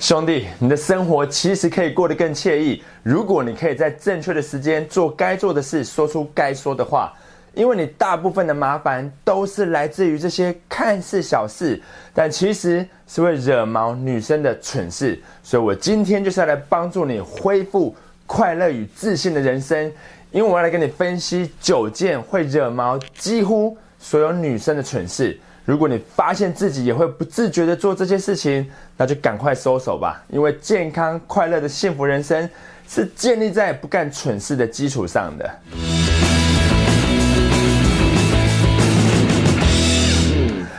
兄弟，你的生活其实可以过得更惬意，如果你可以在正确的时间做该做的事，说出该说的话。因为你大部分的麻烦都是来自于这些看似小事，但其实是会惹毛女生的蠢事。所以我今天就是要来帮助你恢复快乐与自信的人生。因为我要来跟你分析九件会惹毛几乎所有女生的蠢事。如果你发现自己也会不自觉的做这些事情，那就赶快收手吧。因为健康快乐的幸福人生是建立在不干蠢事的基础上的。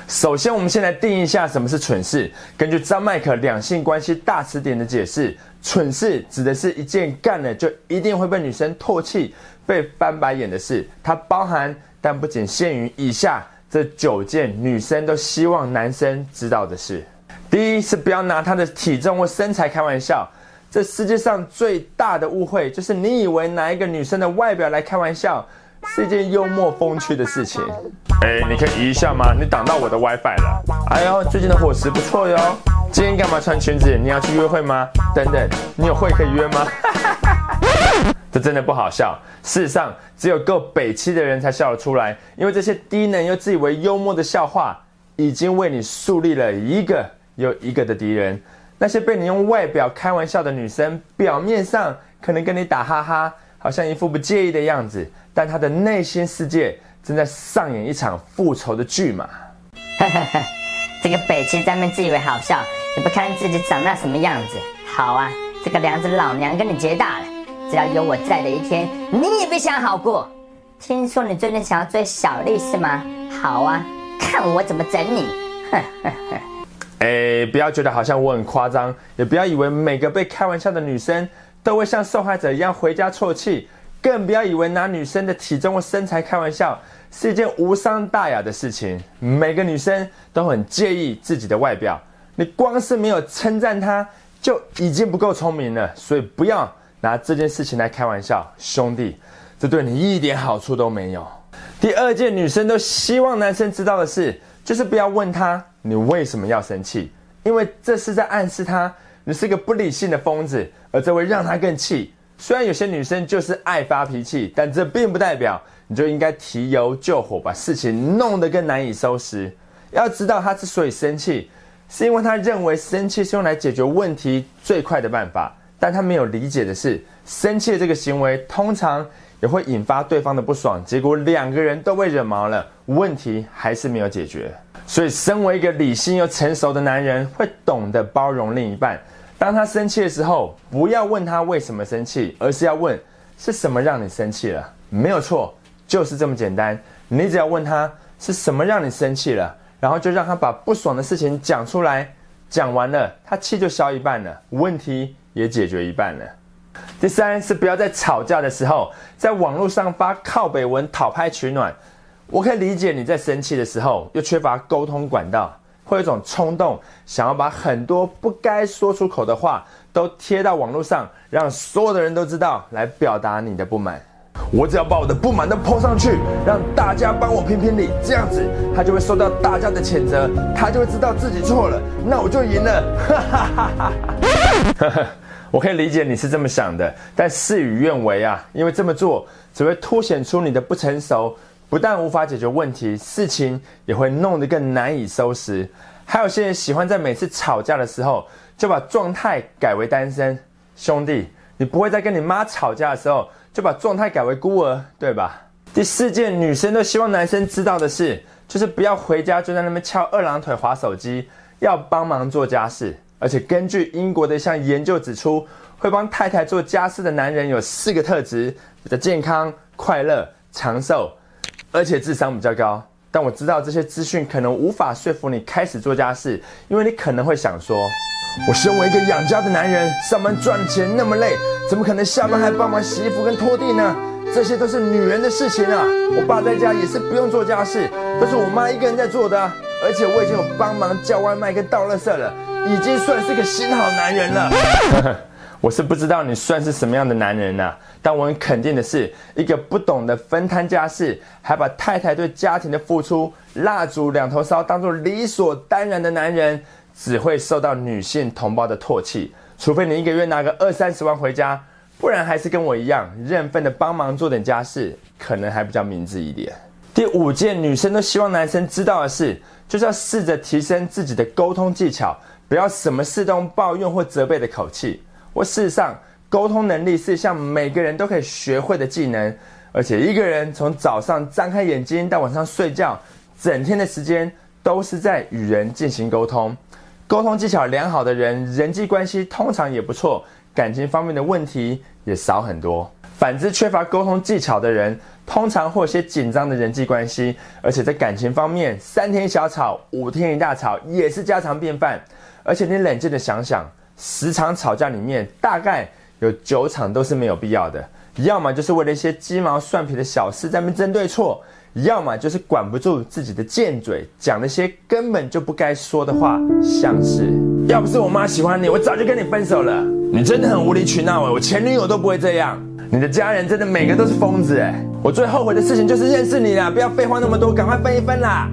首先，我们先来定义一下什么是蠢事。根据张麦克《两性关系大词典》的解释，蠢事指的是一件干了就一定会被女生唾弃、被翻白眼的事。它包含但不仅限于以下这九件女生都希望男生知道的事。第一是不要拿她的体重或身材开玩笑。这世界上最大的误会就是你以为拿一个女生的外表来开玩笑。是一件幽默风趣的事情。哎，你可以移一下吗？你挡到我的 WiFi 了。哎呦，最近的伙食不错哟。今天干嘛穿裙子？你要去约会吗？等等，你有会可以约吗？这真的不好笑。事实上，只有够北七的人才笑得出来，因为这些低能又自以为幽默的笑话，已经为你树立了一个又一个的敌人。那些被你用外表开玩笑的女生，表面上可能跟你打哈哈。好像一副不介意的样子，但她的内心世界正在上演一场复仇的剧嘛。这个北七在那自以为好笑，也不看自己长那什么样子。好啊，这个梁子老娘跟你结大了。只要有我在的一天，你也别想好过。听说你最近想要追小丽是吗？好啊，看我怎么整你。哎，不要觉得好像我很夸张，也不要以为每个被开玩笑的女生。都会像受害者一样回家啜泣，更不要以为拿女生的体重或身材开玩笑是一件无伤大雅的事情。每个女生都很介意自己的外表，你光是没有称赞她就已经不够聪明了。所以不要拿这件事情来开玩笑，兄弟，这对你一点好处都没有。第二件女生都希望男生知道的事，就是不要问他你为什么要生气，因为这是在暗示他。你是个不理性的疯子，而这会让他更气。虽然有些女生就是爱发脾气，但这并不代表你就应该提油救火，把事情弄得更难以收拾。要知道，他之所以生气，是因为他认为生气是用来解决问题最快的办法。但他没有理解的是，生气的这个行为通常也会引发对方的不爽，结果两个人都被惹毛了，问题还是没有解决。所以，身为一个理性又成熟的男人，会懂得包容另一半。当他生气的时候，不要问他为什么生气，而是要问是什么让你生气了。没有错，就是这么简单。你只要问他是什么让你生气了，然后就让他把不爽的事情讲出来。讲完了，他气就消一半了，问题也解决一半了。第三是不要在吵架的时候，在网络上发靠北文讨拍取暖。我可以理解你在生气的时候又缺乏沟通管道，会有一种冲动，想要把很多不该说出口的话都贴到网络上，让所有的人都知道，来表达你的不满。我只要把我的不满都泼上去，让大家帮我评评理，这样子他就会受到大家的谴责，他就会知道自己错了，那我就赢了。我可以理解你是这么想的，但事与愿违啊，因为这么做只会凸显出你的不成熟。不但无法解决问题，事情也会弄得更难以收拾。还有些人喜欢在每次吵架的时候就把状态改为单身。兄弟，你不会在跟你妈吵架的时候就把状态改为孤儿，对吧？第四件女生都希望男生知道的事，就是不要回家就在那边翘二郎腿划手机，要帮忙做家事。而且根据英国的一项研究指出，会帮太太做家事的男人有四个特质：比较健康、快乐、长寿。而且智商比较高，但我知道这些资讯可能无法说服你开始做家事，因为你可能会想说：我身为一个养家的男人，上班赚钱那么累，怎么可能下班还帮忙洗衣服跟拖地呢？这些都是女人的事情啊！我爸在家也是不用做家事，都是我妈一个人在做的，而且我已经有帮忙叫外卖跟倒垃圾了，已经算是个新好男人了。我是不知道你算是什么样的男人啊？但我很肯定的是，一个不懂得分摊家事，还把太太对家庭的付出蜡烛两头烧当做理所当然的男人，只会受到女性同胞的唾弃。除非你一个月拿个二三十万回家，不然还是跟我一样认份的帮忙做点家事，可能还比较明智一点。第五件女生都希望男生知道的事，就是要试着提升自己的沟通技巧，不要什么事都用抱怨或责备的口气。我事实上，沟通能力是像每个人都可以学会的技能，而且一个人从早上张开眼睛到晚上睡觉，整天的时间都是在与人进行沟通。沟通技巧良好的人，人际关系通常也不错，感情方面的问题也少很多。反之，缺乏沟通技巧的人，通常会有些紧张的人际关系，而且在感情方面，三天小吵，五天一大吵，也是家常便饭。而且你冷静的想想，十场吵架里面，大概有九场都是没有必要的，要么就是为了一些鸡毛蒜皮的小事在那争对错。要么就是管不住自己的贱嘴，讲那些根本就不该说的话，像是要不是我妈喜欢你，我早就跟你分手了。你真的很无理取闹哎，我前女友都不会这样。你的家人真的每个都是疯子哎。我最后悔的事情就是认识你了，不要废话那么多，赶快分一分啦。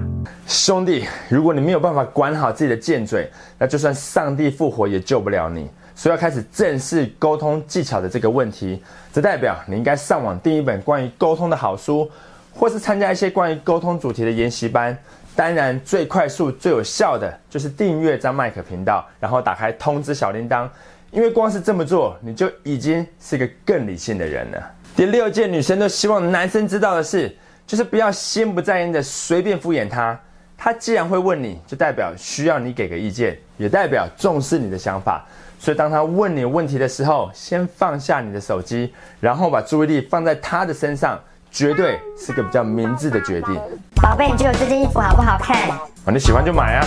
兄弟，如果你没有办法管好自己的贱嘴，那就算上帝复活也救不了你。所以要开始正视沟通技巧的这个问题，这代表你应该上网订一本关于沟通的好书。或是参加一些关于沟通主题的研习班，当然最快速、最有效的就是订阅张麦克频道，然后打开通知小铃铛，因为光是这么做，你就已经是个更理性的人了。第六件女生都希望男生知道的事，就是不要心不在焉的随便敷衍他。他既然会问你，就代表需要你给个意见，也代表重视你的想法。所以当他问你问题的时候，先放下你的手机，然后把注意力放在他的身上。绝对是个比较明智的决定。宝贝，你觉得这件衣服好不好看？啊，你喜欢就买啊。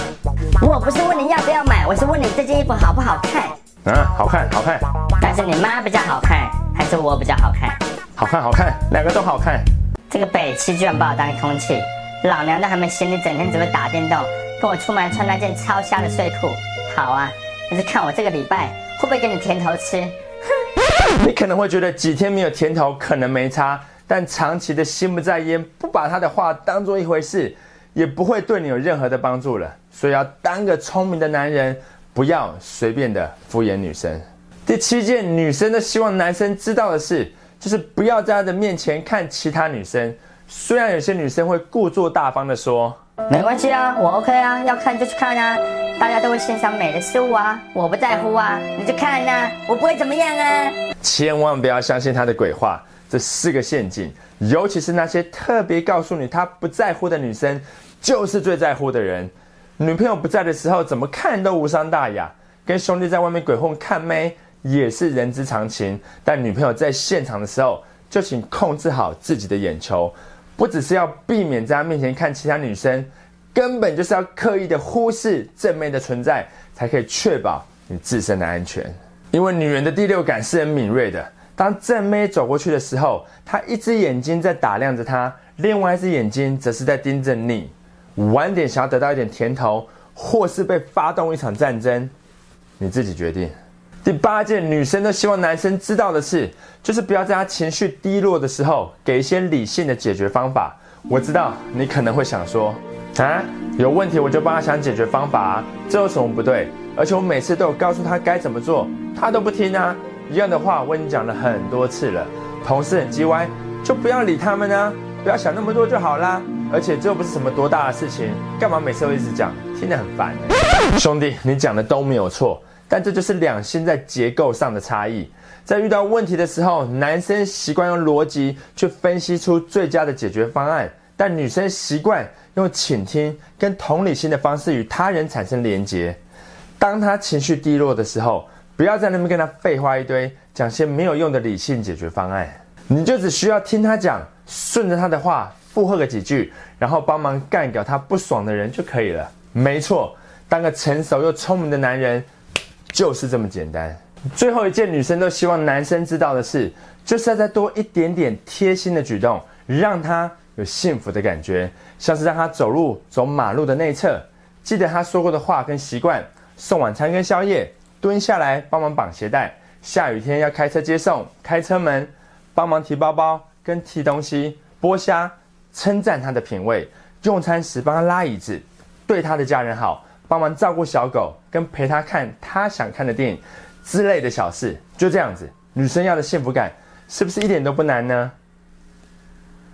我不是问你要不要买，我是问你这件衣服好不好看。啊，好看，好看。但是你妈比较好看，还是我比较好看？好看，好看，两个都好看。这个北七居然把我当空气，老娘都还没嫌你整天只会打电动，跟我出门穿那件超瞎的睡裤。好啊，你是看我这个礼拜会不会给你甜头吃？哼，你可能会觉得几天没有甜头可能没差。但长期的心不在焉，不把他的话当做一回事，也不会对你有任何的帮助了。所以要当个聪明的男人，不要随便的敷衍女生。第七件，女生都希望男生知道的事，就是不要在他的面前看其他女生。虽然有些女生会故作大方的说，没关系啊，我 OK 啊，要看就去看啊，大家都会欣赏美的事物啊，我不在乎啊，你就看啊，我不会怎么样啊。千万不要相信他的鬼话。这四个陷阱，尤其是那些特别告诉你他不在乎的女生，就是最在乎的人。女朋友不在的时候，怎么看都无伤大雅。跟兄弟在外面鬼混看妹也是人之常情。但女朋友在现场的时候，就请控制好自己的眼球，不只是要避免在她面前看其他女生，根本就是要刻意的忽视正妹的存在，才可以确保你自身的安全。因为女人的第六感是很敏锐的。当正妹走过去的时候，她一只眼睛在打量着她，另外一只眼睛则是在盯着你。晚点想要得到一点甜头，或是被发动一场战争，你自己决定。第八件女生都希望男生知道的事，就是不要在他情绪低落的时候，给一些理性的解决方法。我知道你可能会想说，啊，有问题我就帮他想解决方法啊，这有什么不对？而且我每次都有告诉他该怎么做，他都不听啊。一样的话我已经讲了很多次了，同事很叽歪，就不要理他们啊，不要想那么多就好啦。而且这又不是什么多大的事情，干嘛每次都一直讲，听得很烦。兄弟，你讲的都没有错，但这就是两性在结构上的差异。在遇到问题的时候，男生习惯用逻辑去分析出最佳的解决方案，但女生习惯用倾听跟同理心的方式与他人产生连结。当他情绪低落的时候。不要在那边跟他废话一堆，讲些没有用的理性解决方案。你就只需要听他讲，顺着他的话附和个几句，然后帮忙干掉他不爽的人就可以了。没错，当个成熟又聪明的男人就是这么简单。最后一件女生都希望男生知道的事，就是要再多一点点贴心的举动，让他有幸福的感觉，像是让他走路走马路的内侧，记得他说过的话跟习惯，送晚餐跟宵夜。蹲下来帮忙绑鞋带，下雨天要开车接送，开车门，帮忙提包包跟提东西，剥虾，称赞他的品味，用餐时帮他拉椅子，对他的家人好，帮忙照顾小狗，跟陪他看他想看的电影之类的小事，就这样子，女生要的幸福感是不是一点都不难呢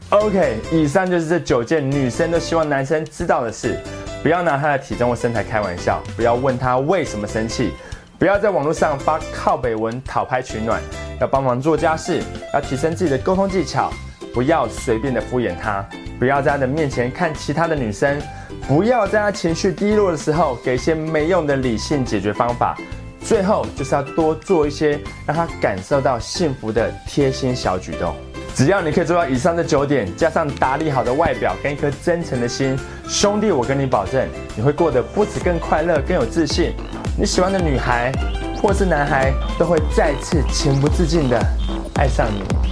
？OK，以上就是这九件女生都希望男生知道的事。不要拿他的体重或身材开玩笑，不要问他为什么生气，不要在网络上发靠北文讨拍取暖，要帮忙做家事，要提升自己的沟通技巧，不要随便的敷衍他，不要在他的面前看其他的女生，不要在他情绪低落的时候给一些没用的理性解决方法，最后就是要多做一些让他感受到幸福的贴心小举动。只要你可以做到以上的九点，加上打理好的外表跟一颗真诚的心，兄弟，我跟你保证，你会过得不止更快乐、更有自信。你喜欢的女孩或是男孩都会再次情不自禁的爱上你。